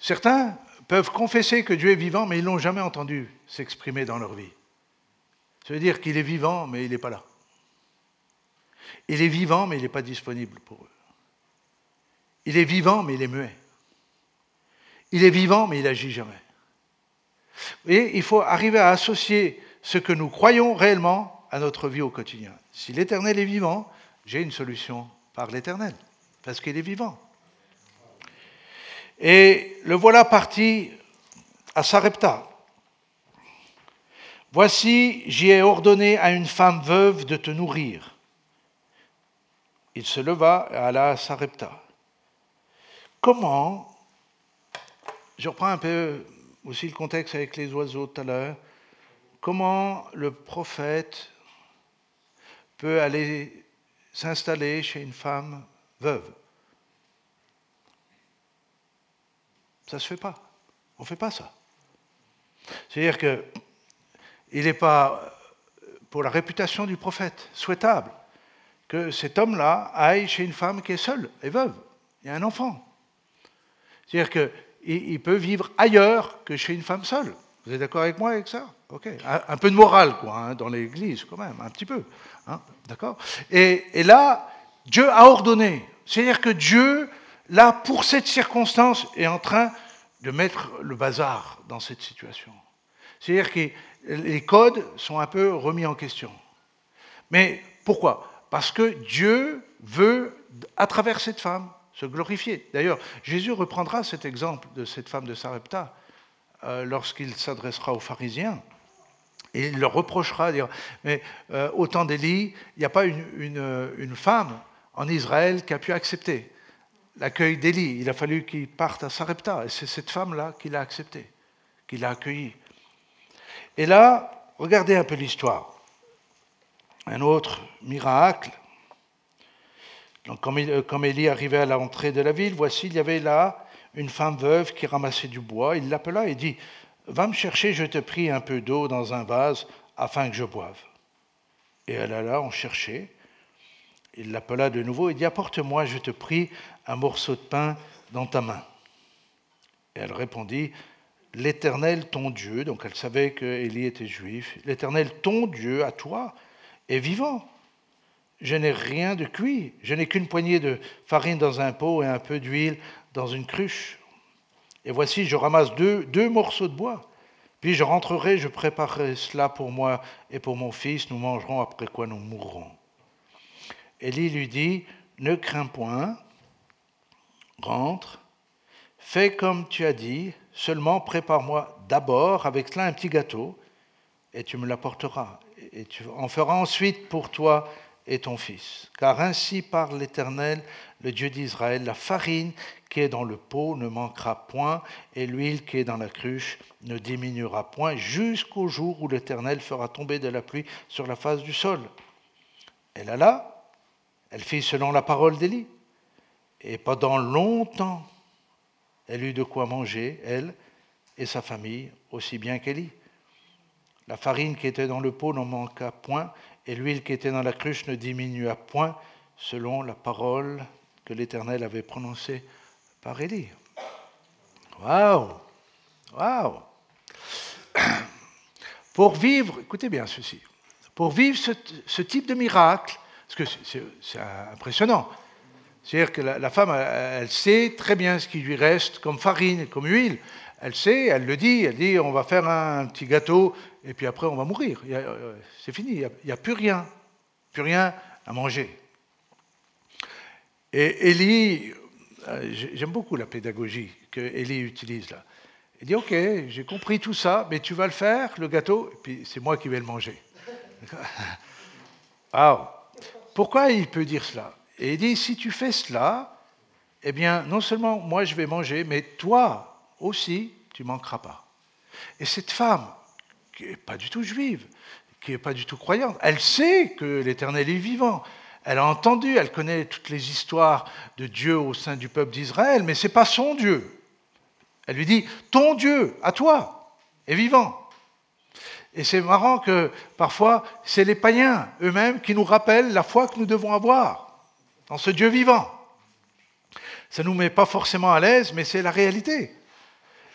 Certains peuvent confesser que Dieu est vivant, mais ils ne l'ont jamais entendu s'exprimer dans leur vie. Ça veut dire qu'il est vivant, mais il n'est pas là. Il est vivant, mais il n'est pas disponible pour eux. Il est vivant, mais il est muet. Il est vivant, mais il n'agit jamais. Vous il faut arriver à associer ce que nous croyons réellement à notre vie au quotidien. Si l'Éternel est vivant, j'ai une solution par l'Éternel, parce qu'il est vivant. Et le voilà parti à Sarepta. Voici, j'y ai ordonné à une femme veuve de te nourrir. Il se leva et alla à Sarepta. Comment, je reprends un peu aussi le contexte avec les oiseaux tout à l'heure, comment le prophète peut aller s'installer chez une femme veuve? Ça ne se fait pas. On ne fait pas ça. C'est-à-dire que il n'est pas, pour la réputation du prophète, souhaitable que cet homme-là aille chez une femme qui est seule et veuve. Il y a un enfant. C'est-à-dire qu'il peut vivre ailleurs que chez une femme seule. Vous êtes d'accord avec moi avec ça? Ok. Un, peu de morale, quoi, hein, dans l'Église, quand même, un petit peu. Hein, d'accord? Et, et là, Dieu a ordonné. C'est-à-dire que Dieu, là, pour cette circonstance, est en train de mettre le bazar dans cette situation. C'est-à-dire que les codes sont un peu remis en question. Mais pourquoi? Parce que Dieu veut, à travers cette femme, glorifier. D'ailleurs, Jésus reprendra cet exemple de cette femme de Sarepta euh, lorsqu'il s'adressera aux pharisiens. Et il leur reprochera, mais euh, au d'Élie, il n'y a pas une, une, femme en Israël qui a pu accepter l'accueil d'Élie. Il a fallu qu'il parte à Sarepta, et c'est cette femme-là qui l'a accepté, qui l'a accueilli. Et là, regardez un peu l'histoire. Un autre miracle. Donc, comme Élie arrivait à l'entrée de la ville, voici, il y avait là une femme veuve qui ramassait du bois. Il l'appela et dit Va me chercher, je te prie, un peu d'eau dans un vase afin que je boive. Et elle alla en chercher. Il l'appela de nouveau et dit Apporte-moi, je te prie, un morceau de pain dans ta main. Et elle répondit L'Éternel, ton Dieu, donc elle savait qu'Élie était juif, l'Éternel, ton Dieu, à toi, est vivant. Je n'ai rien de cuit, je n'ai qu'une poignée de farine dans un pot et un peu d'huile dans une cruche. Et voici, je ramasse deux, deux morceaux de bois. Puis je rentrerai, je préparerai cela pour moi et pour mon fils, nous mangerons après quoi nous mourrons. Élie lui dit, ne crains point, rentre, fais comme tu as dit, Seulement prépare-moi d'abord avec cela un petit gâteau et tu me l'apporteras. Et tu en feras ensuite pour toi et ton fils. Car ainsi parle l'Éternel, le Dieu d'Israël, la farine qui est dans le pot ne manquera point, et l'huile qui est dans la cruche ne diminuera point, jusqu'au jour où l'Éternel fera tomber de la pluie sur la face du sol. Elle alla, elle fit selon la parole d'Élie, et pendant longtemps, elle eut de quoi manger, elle et sa famille, aussi bien qu'Élie. La farine qui était dans le pot n'en manqua point, et l'huile qui était dans la cruche ne diminua point, selon la parole que l'Éternel avait prononcée par Élie. Waouh Waouh <clears throat> Pour vivre, écoutez bien ceci, pour vivre ce, type de miracle, parce que c'est impressionnant, c'est-à-dire que la, femme, elle, sait très bien ce qui lui reste comme farine, comme huile. Elle sait, elle le dit, elle dit on va faire un, petit gâteau et puis après on va mourir. Euh, c'est fini, il n'y a, plus rien, plus rien à manger. Et Élie, euh, j'aime beaucoup la pédagogie que Élie utilise là. Il dit ok, j'ai compris tout ça, mais tu vas le faire, le gâteau, et puis c'est moi qui vais le manger. <laughs> Pourquoi il peut dire cela? Et il dit, si tu fais cela, eh bien, non seulement moi je vais manger, mais toi aussi, tu manqueras pas. Et cette femme, qui n'est pas du tout juive, qui n'est pas du tout croyante, elle sait que l'Éternel est vivant. Elle a entendu, elle connaît toutes les histoires de Dieu au sein du peuple d'Israël, mais ce n'est pas son Dieu. Elle lui dit, ton Dieu, à toi, est vivant. Et c'est marrant que parfois, c'est les païens eux-mêmes qui nous rappellent la foi que nous devons avoir dans ce Dieu vivant. Ça ne nous met pas forcément à l'aise, mais c'est la réalité.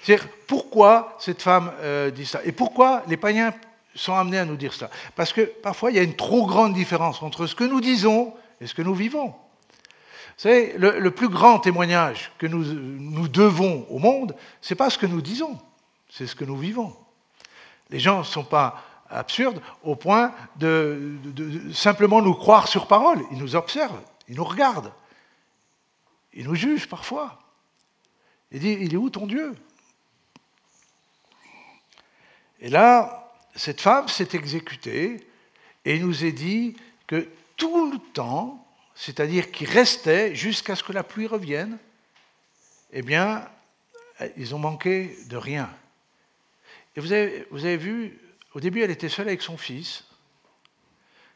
C'est-à-dire, pourquoi cette femme euh, dit ça? Et pourquoi les païens sont amenés à nous dire cela? Parce que parfois, il y a une trop grande différence entre ce que nous disons et ce que nous vivons. Vous savez, le, plus grand témoignage que nous, nous devons au monde, ce n'est pas ce que nous disons, c'est ce que nous vivons. Les gens ne sont pas absurde au point de, de simplement nous croire sur parole. Il nous observe, il nous regarde, il nous juge parfois. Il dit, il est où ton Dieu? Et là, cette femme s'est exécutée et nous est dit que tout le temps, c'est-à-dire qu'il restait jusqu'à ce que la pluie revienne, eh bien, ils ont manqué de rien. Et vous avez, vu, au début, elle était seule avec son fils,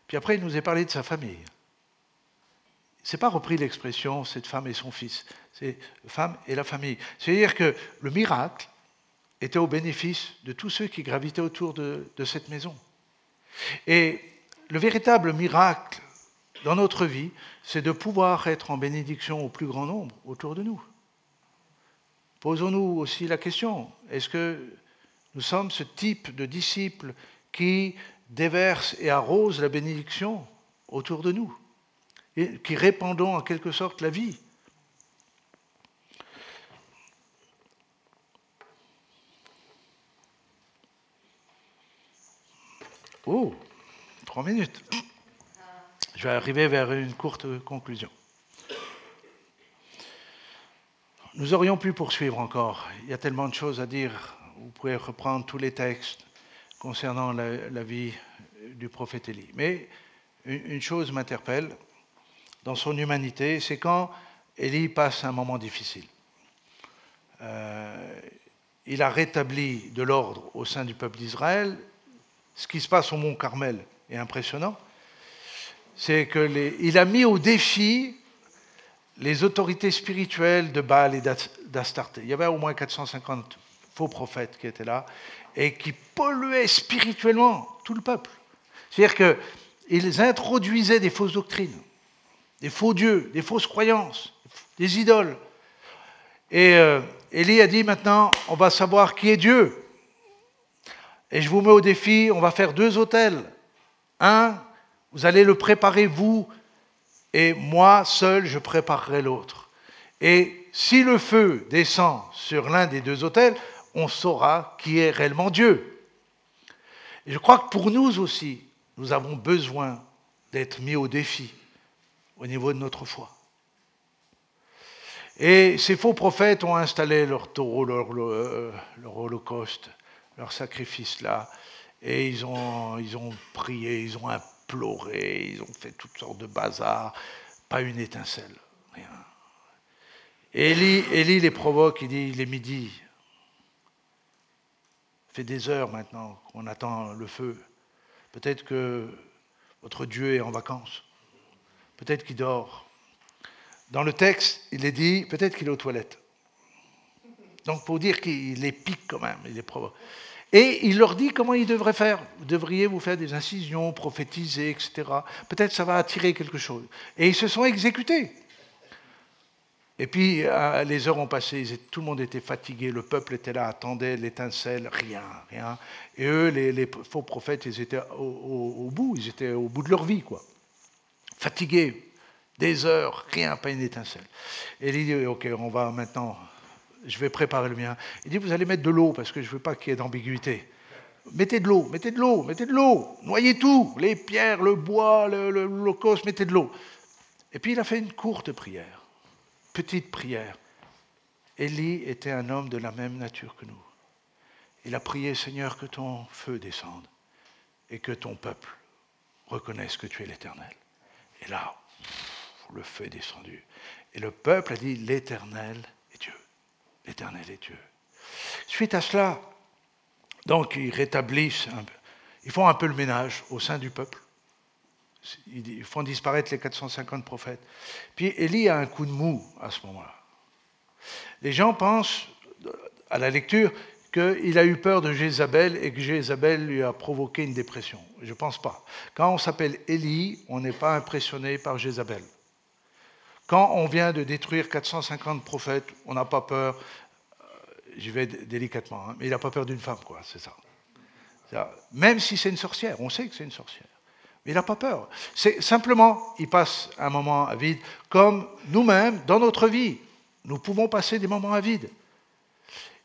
puis après, il nous a parlé de sa famille. C'est pas repris l'expression cette femme et son fils, c'est femme et la famille. C'est-à-dire que le miracle était au bénéfice de tous ceux qui gravitaient autour de, cette maison. Et le véritable miracle dans notre vie, c'est de pouvoir être en bénédiction au plus grand nombre autour de nous. Posons-nous aussi la question, est-ce que nous sommes ce type de disciples qui déversent et arrosent la bénédiction autour de nous qui répandons en quelque sorte la vie. Oh, trois minutes. Je vais arriver vers une courte conclusion. Nous aurions pu poursuivre encore. Il y a tellement de choses à dire. Vous pouvez reprendre tous les textes concernant la, vie du prophète Élie. Mais une chose m'interpelle, dans son humanité, c'est quand Élie passe un moment difficile. Euh, il a rétabli de l'ordre au sein du peuple d'Israël. Ce qui se passe au mont Carmel est impressionnant. C'est qu'il a mis au défi les autorités spirituelles de Baal et d'Astarté. Il y avait au moins 450 faux prophètes qui étaient là et qui polluaient spirituellement tout le peuple. C'est-à-dire qu'ils introduisaient des fausses doctrines des faux dieux, des fausses croyances, des idoles. Et euh, Élie a dit maintenant, on va savoir qui est Dieu. Et je vous mets au défi, on va faire deux hôtels. Un, vous allez le préparer vous, et moi seul, je préparerai l'autre. Et si le feu descend sur l'un des deux hôtels, on saura qui est réellement Dieu. Je crois que pour nous aussi, nous avons besoin d'être mis au défi au niveau de notre foi. Et ces faux prophètes ont installé leur taureau, leur, euh, holocauste, leur sacrifice là, et ils ont, prié, ils ont imploré, ils ont fait toutes sortes de bazar, pas une étincelle, rien. Et Élie, les provoque, il dit, il est midi, il fait des heures maintenant qu'on attend le feu. Peut-être que votre Dieu est en vacances. Peut-être qu'il dort. Dans le texte, il est dit, peut-être qu'il est aux toilettes. Donc pour dire qu'il est pique quand même, il est provoque. Et il leur dit comment ils devraient faire. Vous devriez vous faire des incisions, prophétiser, etc. Peut-être ça va attirer quelque chose. Et ils se sont exécutés. Et puis euh, les heures ont passé, tout le monde était fatigué, le peuple était là, attendait l'étincelle, rien, rien. Et eux, les, faux prophètes, ils étaient au, au, bout, ils étaient au bout de leur vie, quoi fatigué, des heures, rien, pas une étincelle. Et il dit, ok, on va maintenant, je vais préparer le mien. Il dit, vous allez mettre de l'eau, parce que je ne veux pas qu'il y ait d'ambiguïté. Mettez de l'eau, mettez de l'eau, mettez de l'eau, noyez tout, les pierres, le bois, le, le, mettez de l'eau. Et puis il a fait une courte prière, petite prière. Élie était un homme de la même nature que nous. Il a prié, Seigneur, que ton feu descende et que ton peuple reconnaisse que tu es l'Éternel. Et là, le feu est descendu. Et le peuple a dit, l'Éternel. L'Éternel est Dieu. Suite à cela, donc ils rétablissent, ils font un peu le ménage au sein du peuple. Ils font disparaître les 450 prophètes. Puis Élie a un coup de mou à ce moment-là. Les gens pensent, à la lecture, qu'il a eu peur de Jézabel et que Jézabel lui a provoqué une dépression. Je ne pense pas. Quand on s'appelle Élie, on n'est pas impressionné par Jézabel. Quand on vient de détruire 450 prophètes, on n'a pas peur, euh, j'y vais délicatement, hein, mais il n'a pas peur d'une femme, quoi, c'est ça. Même si c'est une sorcière, on sait que c'est une sorcière. Mais il n'a pas peur. C'est simplement, il passe un moment à vide, comme nous-mêmes, dans notre vie. Nous pouvons passer des moments à vide.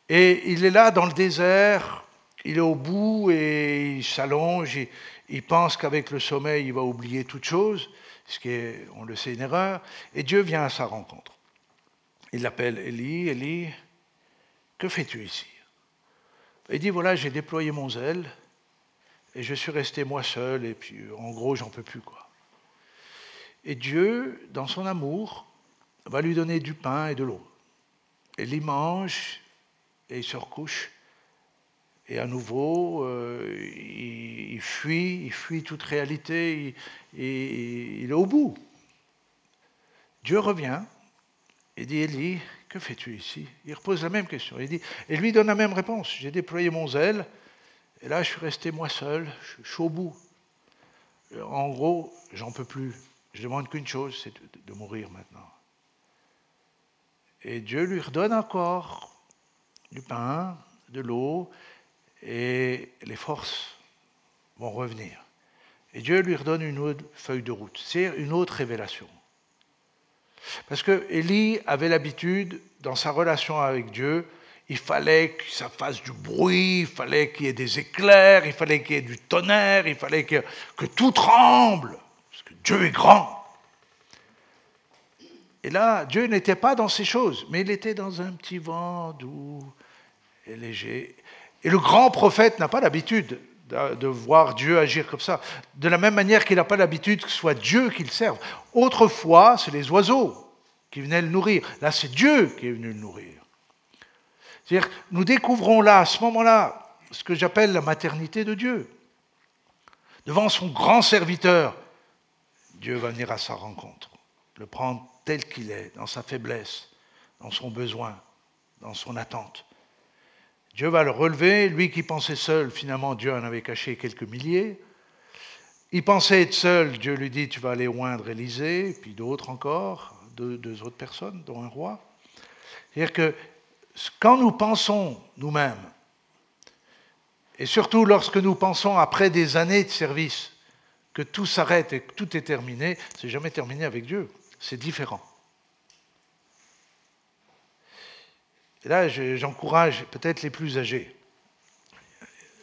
Et il est là dans le désert, il est au bout et il s'allonge, il, il pense qu'avec le sommeil, il va oublier toute chose, ce qui est, on le sait, une erreur, et Dieu vient à sa rencontre. Il l'appelle Élie, Élie, que fais-tu ici? Il dit, voilà, j'ai déployé mon zèle, et je suis resté moi seul, et puis en gros, j'en peux plus, quoi. Et Dieu, dans son amour, va lui donner du pain et de l'eau. Élie mange, et il se recouche, et à nouveau, euh, il, fuit, il fuit toute réalité, il, est au bout. Dieu revient et dit Élie, que fais-tu ici? Il repose la même question. Il dit, et lui donne la même réponse. J'ai déployé mon zèle, et là je suis resté moi seul, je suis au bout. En gros, j'en peux plus. Je demande qu'une chose, c'est de mourir maintenant. Et Dieu lui redonne encore du pain, de l'eau, et les forces vont revenir. Et Dieu lui redonne une autre feuille de route, c'est une autre révélation. Parce que Élie avait l'habitude, dans sa relation avec Dieu, il fallait que ça fasse du bruit, il fallait qu'il y ait des éclairs, il fallait qu'il y ait du tonnerre, il fallait que, que tout tremble, parce que Dieu est grand. Et là, Dieu n'était pas dans ces choses, mais il était dans un petit vent doux et léger. Et le grand prophète n'a pas l'habitude de voir Dieu agir comme ça. De la même manière qu'il n'a pas l'habitude que ce soit Dieu qui le serve. Autrefois, c'est les oiseaux qui venaient le nourrir. Là, c'est Dieu qui est venu le nourrir. C'est-à-dire, nous découvrons là, à ce moment-là, ce que j'appelle la maternité de Dieu. Devant son grand serviteur, Dieu va venir à sa rencontre, le prendre tel qu'il est, dans sa faiblesse, dans son besoin, dans son attente. Dieu va le relever. Lui qui pensait seul, finalement, Dieu en avait caché quelques milliers. Il pensait être seul, Dieu lui dit, tu vas aller oindre Élisée, puis d'autres encore, deux, deux, autres personnes, dont un roi. C'est-à-dire que quand nous pensons nous-mêmes, et surtout lorsque nous pensons après des années de service, que tout s'arrête et que tout est terminé, c'est jamais terminé avec Dieu, c'est différent. Et là, j'encourage peut-être les plus âgés,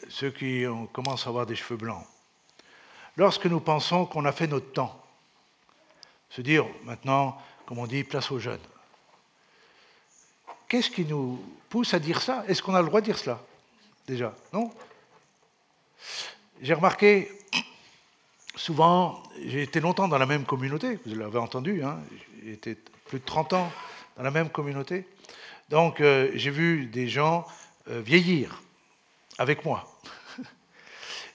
ceux qui commencent à avoir des cheveux blancs. Lorsque nous pensons qu'on a fait notre temps, se dire maintenant, comme on dit, place aux jeunes. Qu'est-ce qui nous pousse à dire ça? Est-ce qu'on a le droit de dire cela? Déjà, non? J'ai remarqué, souvent, j'ai été longtemps dans la même communauté, vous l'avez entendu, hein, j'ai été plus de 30 ans dans la même communauté. Donc euh, j'ai vu des gens euh, vieillir avec moi. <laughs>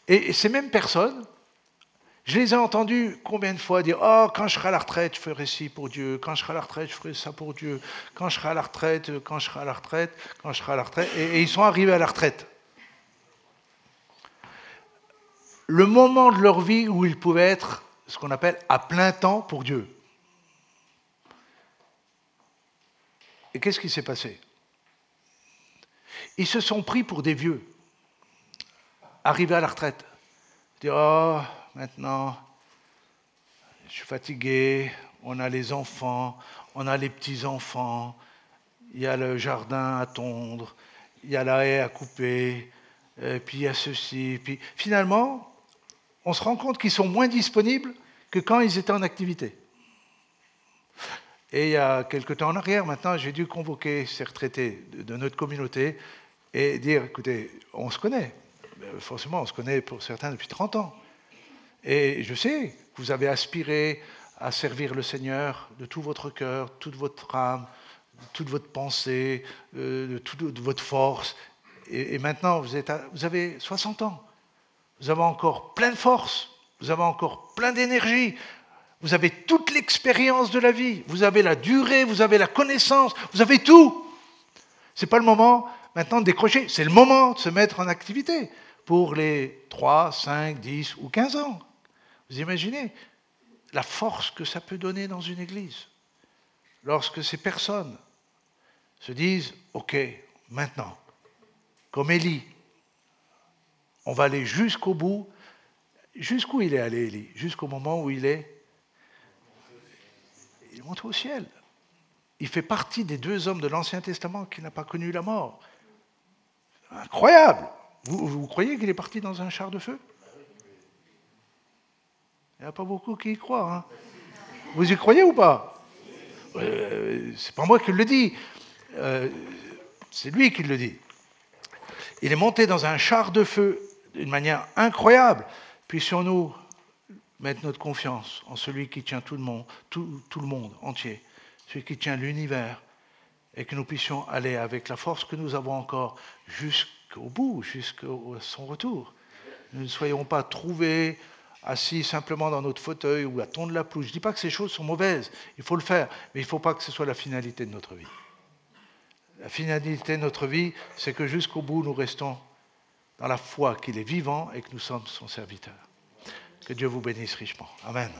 Et ces mêmes personnes, je les ai entendus combien de fois dire Oh, quand je serai à la retraite, je ferai ci pour Dieu. Quand je serai à la retraite, je ferai ça pour Dieu. Quand je serai à la retraite, quand je serai à la retraite, quand je serai à la retraite. Et, et ils sont arrivés à la retraite. Le moment de leur vie où ils pouvaient être ce qu'on appelle à plein temps pour Dieu. Et qu'est-ce qui s'est passé? Ils se sont pris pour des vieux, arrivés à la retraite. Dire, oh, maintenant, je suis fatigué, on a les enfants, on a les petits-enfants, il y a le jardin à tondre, il y a la haie à couper, puis il y a ceci. Puis finalement, on se rend compte qu'ils sont moins disponibles que quand ils étaient en activité. Et il y a quelque temps en arrière, maintenant, j'ai dû convoquer ces retraités de notre communauté et dire, écoutez, on se connaît. Forcément, on se connaît pour certains depuis 30 ans. Et je sais que vous avez aspiré à servir le Seigneur de tout votre cœur, toute votre âme, toute votre pensée, euh, de toute votre force. Et, maintenant, vous, êtes vous avez 60 ans. Vous avez encore plein de force. Vous avez encore plein d'énergie. Vous avez toute l'expérience de la vie, vous avez la durée, vous avez la connaissance, vous avez tout. Ce n'est pas le moment maintenant de décrocher, c'est le moment de se mettre en activité pour les 3, 5, 10 ou 15 ans. Vous imaginez la force que ça peut donner dans une église lorsque ces personnes se disent, OK, maintenant, comme Élie, on va aller jusqu'au bout. Jusqu'où il est allé, Élie? Jusqu'au moment où il est il monte au ciel. Il fait partie des deux hommes de l'Ancien Testament qui n'a pas connu la mort. Incroyable. Vous, croyez qu'il est parti dans un char de feu? Il n'y a pas beaucoup qui y croient. Hein. Vous y croyez ou pas? Euh, C'est pas moi qui le dis. Euh, c'est lui qui le dit. Il est monté dans un char de feu d'une manière incroyable. Puissions-nous mettre notre confiance en celui qui tient tout le monde, tout, le monde entier, celui qui tient l'univers, et que nous puissions aller avec la force que nous avons encore jusqu'au bout, jusqu'à son retour. Nous ne soyons pas trouvés assis simplement dans notre fauteuil ou à tondre la pelouse. Je ne dis pas que ces choses sont mauvaises, il faut le faire, mais il ne faut pas que ce soit la finalité de notre vie. La finalité de notre vie, c'est que jusqu'au bout, nous restons dans la foi qu'il est vivant et que nous sommes son serviteur. Que Dieu vous bénisse richement. Amen.